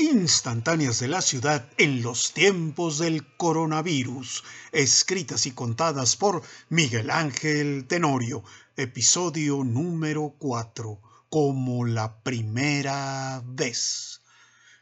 instantáneas de la ciudad en los tiempos del coronavirus, escritas y contadas por Miguel Ángel Tenorio, episodio número 4, como la primera vez.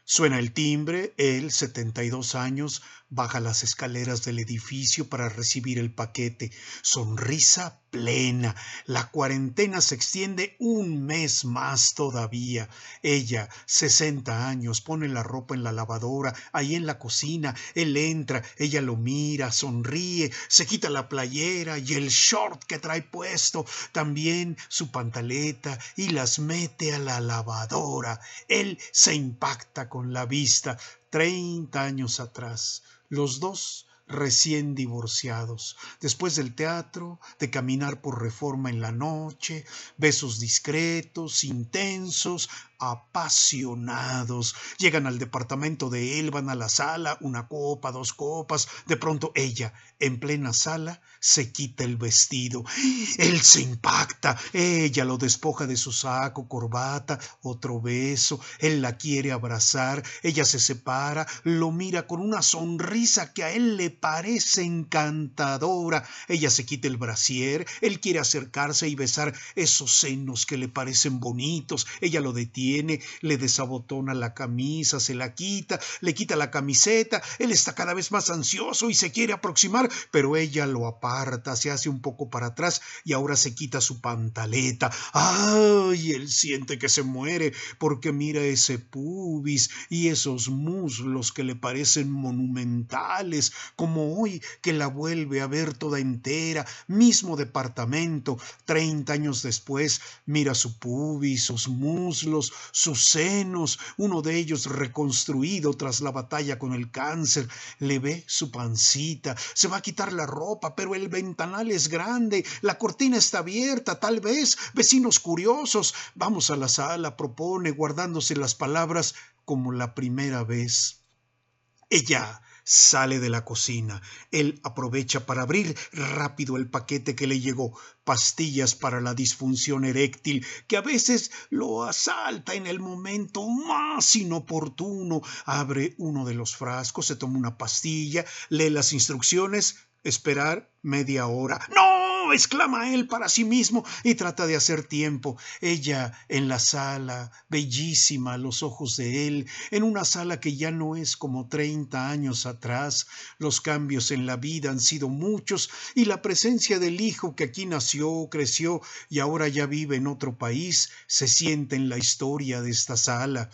Suena el timbre, él, 72 años, baja las escaleras del edificio para recibir el paquete. Sonrisa plena. La cuarentena se extiende un mes más todavía. Ella, sesenta años, pone la ropa en la lavadora, ahí en la cocina. Él entra, ella lo mira, sonríe, se quita la playera y el short que trae puesto, también su pantaleta y las mete a la lavadora. Él se impacta con la vista. Treinta años atrás, los dos recién divorciados, después del teatro, de caminar por reforma en la noche, besos discretos, intensos, apasionados. Llegan al departamento de él, van a la sala, una copa, dos copas. De pronto ella, en plena sala, se quita el vestido. Él se impacta. Ella lo despoja de su saco, corbata, otro beso. Él la quiere abrazar. Ella se separa, lo mira con una sonrisa que a él le parece encantadora. Ella se quita el brasier. Él quiere acercarse y besar esos senos que le parecen bonitos. Ella lo detiene le desabotona la camisa, se la quita, le quita la camiseta, él está cada vez más ansioso y se quiere aproximar, pero ella lo aparta, se hace un poco para atrás y ahora se quita su pantaleta. ¡Ay! Él siente que se muere porque mira ese pubis y esos muslos que le parecen monumentales, como hoy que la vuelve a ver toda entera, mismo departamento, treinta años después, mira su pubis, sus muslos, sus senos, uno de ellos reconstruido tras la batalla con el cáncer, le ve su pancita, se va a quitar la ropa, pero el ventanal es grande, la cortina está abierta, tal vez, vecinos curiosos, vamos a la sala, propone, guardándose las palabras como la primera vez. Ella sale de la cocina. Él aprovecha para abrir rápido el paquete que le llegó, pastillas para la disfunción eréctil, que a veces lo asalta en el momento más inoportuno. Abre uno de los frascos, se toma una pastilla, lee las instrucciones, esperar media hora. ¡No! Exclama él para sí mismo y trata de hacer tiempo. Ella en la sala, bellísima los ojos de él, en una sala que ya no es como treinta años atrás. Los cambios en la vida han sido muchos y la presencia del hijo que aquí nació, creció y ahora ya vive en otro país se siente en la historia de esta sala.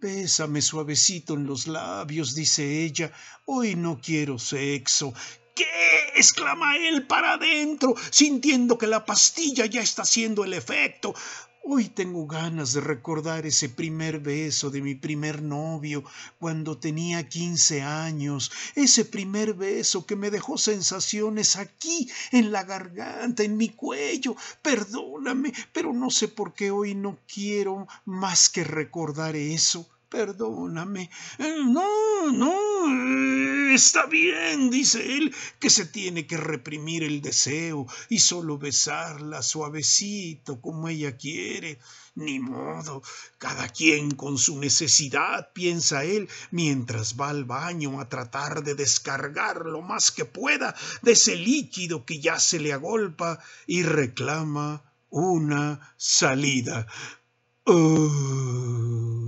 Bésame suavecito en los labios, dice ella. Hoy no quiero sexo. ¿Qué? exclama él para adentro, sintiendo que la pastilla ya está haciendo el efecto. Hoy tengo ganas de recordar ese primer beso de mi primer novio cuando tenía quince años, ese primer beso que me dejó sensaciones aquí, en la garganta, en mi cuello. Perdóname, pero no sé por qué hoy no quiero más que recordar eso. Perdóname. No, no. Está bien, dice él, que se tiene que reprimir el deseo y solo besarla suavecito como ella quiere. Ni modo, cada quien con su necesidad, piensa él, mientras va al baño a tratar de descargar lo más que pueda de ese líquido que ya se le agolpa y reclama una salida. Oh.